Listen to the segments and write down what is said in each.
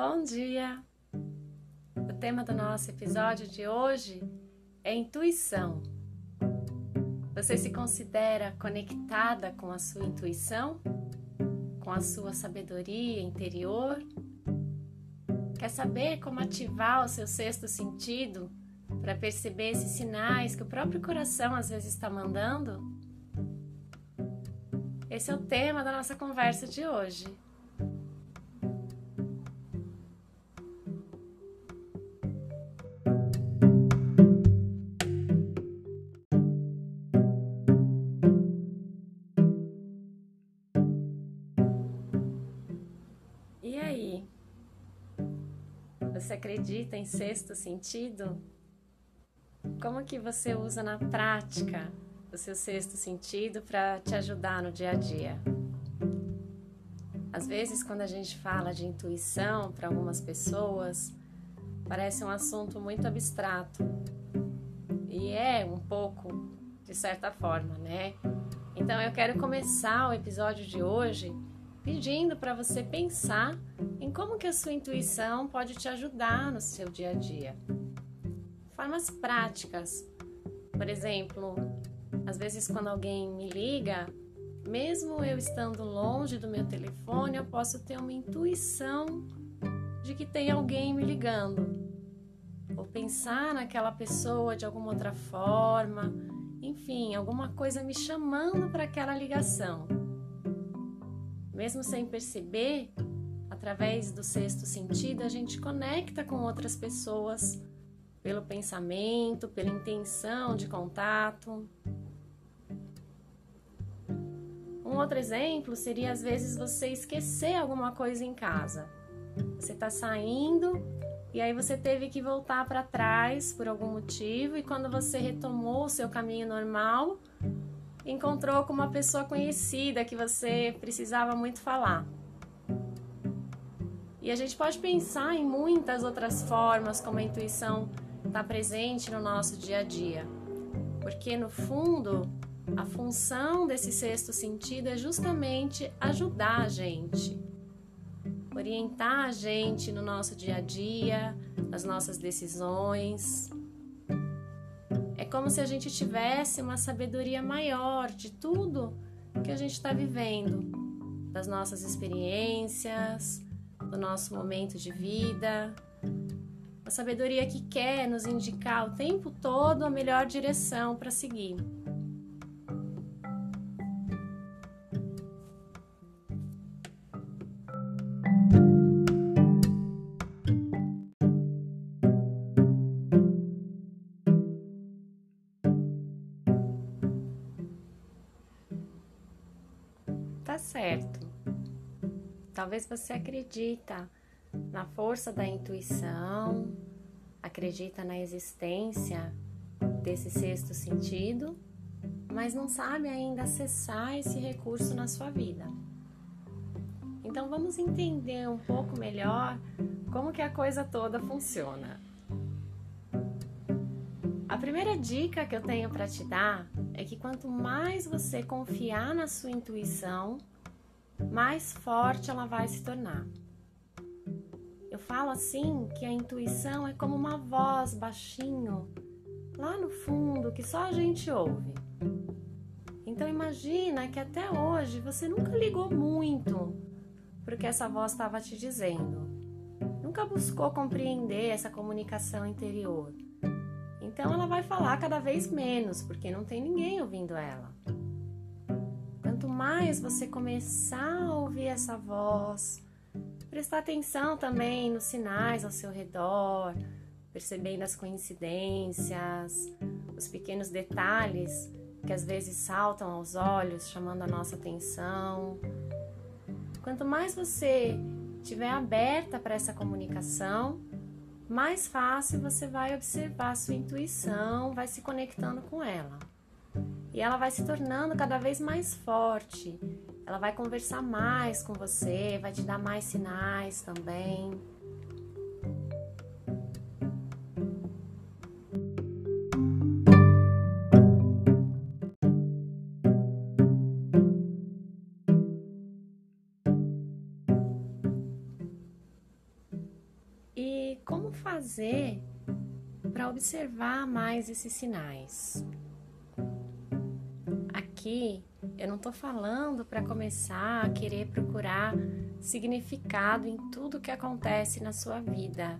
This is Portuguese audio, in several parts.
Bom dia! O tema do nosso episódio de hoje é intuição. Você se considera conectada com a sua intuição? Com a sua sabedoria interior? Quer saber como ativar o seu sexto sentido para perceber esses sinais que o próprio coração às vezes está mandando? Esse é o tema da nossa conversa de hoje. E aí? Você acredita em sexto sentido? Como que você usa na prática o seu sexto sentido para te ajudar no dia a dia? Às vezes, quando a gente fala de intuição para algumas pessoas, parece um assunto muito abstrato. E é um pouco, de certa forma, né? Então eu quero começar o episódio de hoje pedindo para você pensar em como que a sua intuição pode te ajudar no seu dia a dia. Formas práticas. Por exemplo, às vezes quando alguém me liga, mesmo eu estando longe do meu telefone, eu posso ter uma intuição de que tem alguém me ligando. Ou pensar naquela pessoa de alguma outra forma, enfim, alguma coisa me chamando para aquela ligação mesmo sem perceber, através do sexto sentido, a gente conecta com outras pessoas pelo pensamento, pela intenção de contato. Um outro exemplo seria às vezes você esquecer alguma coisa em casa. Você está saindo e aí você teve que voltar para trás por algum motivo e quando você retomou o seu caminho normal, encontrou com uma pessoa conhecida que você precisava muito falar. E a gente pode pensar em muitas outras formas como a intuição está presente no nosso dia a dia. Porque no fundo, a função desse sexto sentido é justamente ajudar a gente, orientar a gente no nosso dia a dia, nas nossas decisões como se a gente tivesse uma sabedoria maior de tudo que a gente está vivendo, das nossas experiências, do nosso momento de vida. Uma sabedoria que quer nos indicar o tempo todo a melhor direção para seguir. Certo. Talvez você acredita na força da intuição, acredita na existência desse sexto sentido, mas não sabe ainda acessar esse recurso na sua vida. Então vamos entender um pouco melhor como que a coisa toda funciona. A primeira dica que eu tenho para te dar é que quanto mais você confiar na sua intuição, mais forte ela vai se tornar. Eu falo assim que a intuição é como uma voz baixinho lá no fundo que só a gente ouve. Então imagina que até hoje você nunca ligou muito porque essa voz estava te dizendo. Nunca buscou compreender essa comunicação interior. Então ela vai falar cada vez menos, porque não tem ninguém ouvindo ela mais você começar a ouvir essa voz, prestar atenção também nos sinais ao seu redor, percebendo as coincidências, os pequenos detalhes que às vezes saltam aos olhos, chamando a nossa atenção. Quanto mais você estiver aberta para essa comunicação, mais fácil você vai observar sua intuição, vai se conectando com ela. E ela vai se tornando cada vez mais forte. Ela vai conversar mais com você, vai te dar mais sinais também. fazer para observar mais esses sinais? Aqui eu não estou falando para começar a querer procurar significado em tudo que acontece na sua vida.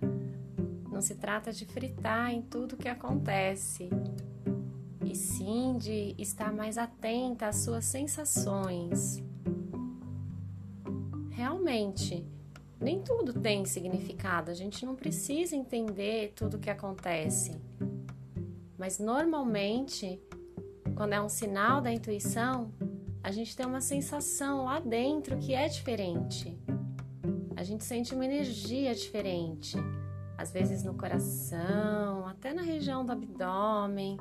Não se trata de fritar em tudo que acontece, e sim de estar mais atenta às suas sensações. Realmente, nem tudo tem significado, a gente não precisa entender tudo o que acontece. Mas normalmente, quando é um sinal da intuição, a gente tem uma sensação lá dentro que é diferente. A gente sente uma energia diferente, às vezes no coração, até na região do abdômen.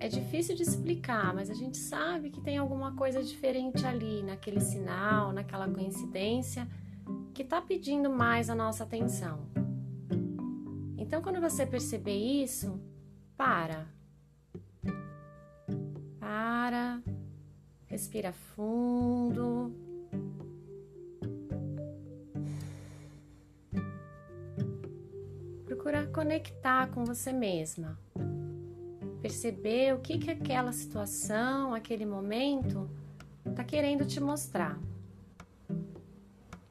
É difícil de explicar, mas a gente sabe que tem alguma coisa diferente ali, naquele sinal, naquela coincidência que está pedindo mais a nossa atenção. Então, quando você perceber isso, para. Para. Respira fundo. Procura conectar com você mesma. Perceber o que, que aquela situação, aquele momento está querendo te mostrar.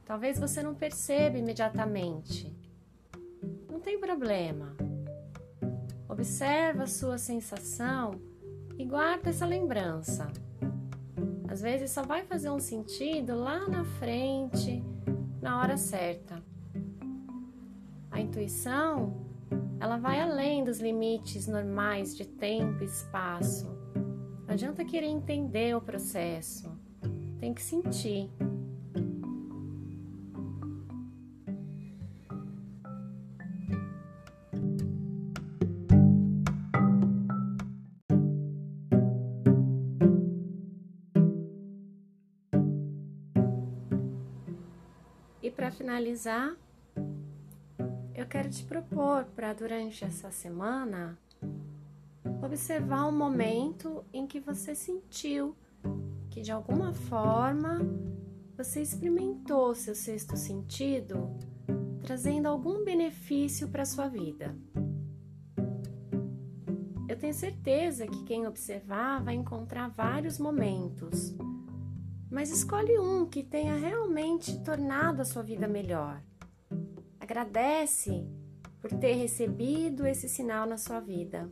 Talvez você não perceba imediatamente. Não tem problema. Observa a sua sensação e guarda essa lembrança. Às vezes só vai fazer um sentido lá na frente, na hora certa. A intuição, ela vai além dos limites normais de tempo e espaço. Não adianta querer entender o processo. Tem que sentir. Para finalizar, eu quero te propor para durante essa semana observar um momento em que você sentiu que de alguma forma você experimentou seu sexto sentido, trazendo algum benefício para sua vida. Eu tenho certeza que quem observar vai encontrar vários momentos mas escolhe um que tenha realmente tornado a sua vida melhor. Agradece por ter recebido esse sinal na sua vida.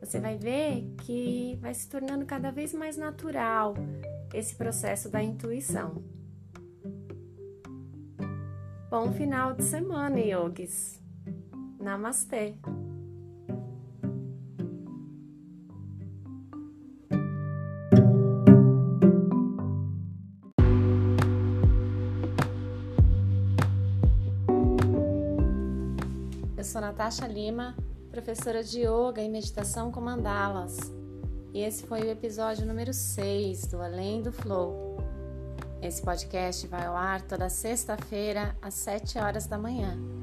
Você vai ver que vai se tornando cada vez mais natural esse processo da intuição. Bom final de semana, yogis. Namastê. Sou Natasha Lima, professora de Yoga e Meditação com Mandalas. E esse foi o episódio número 6 do Além do Flow. Esse podcast vai ao ar toda sexta-feira às 7 horas da manhã.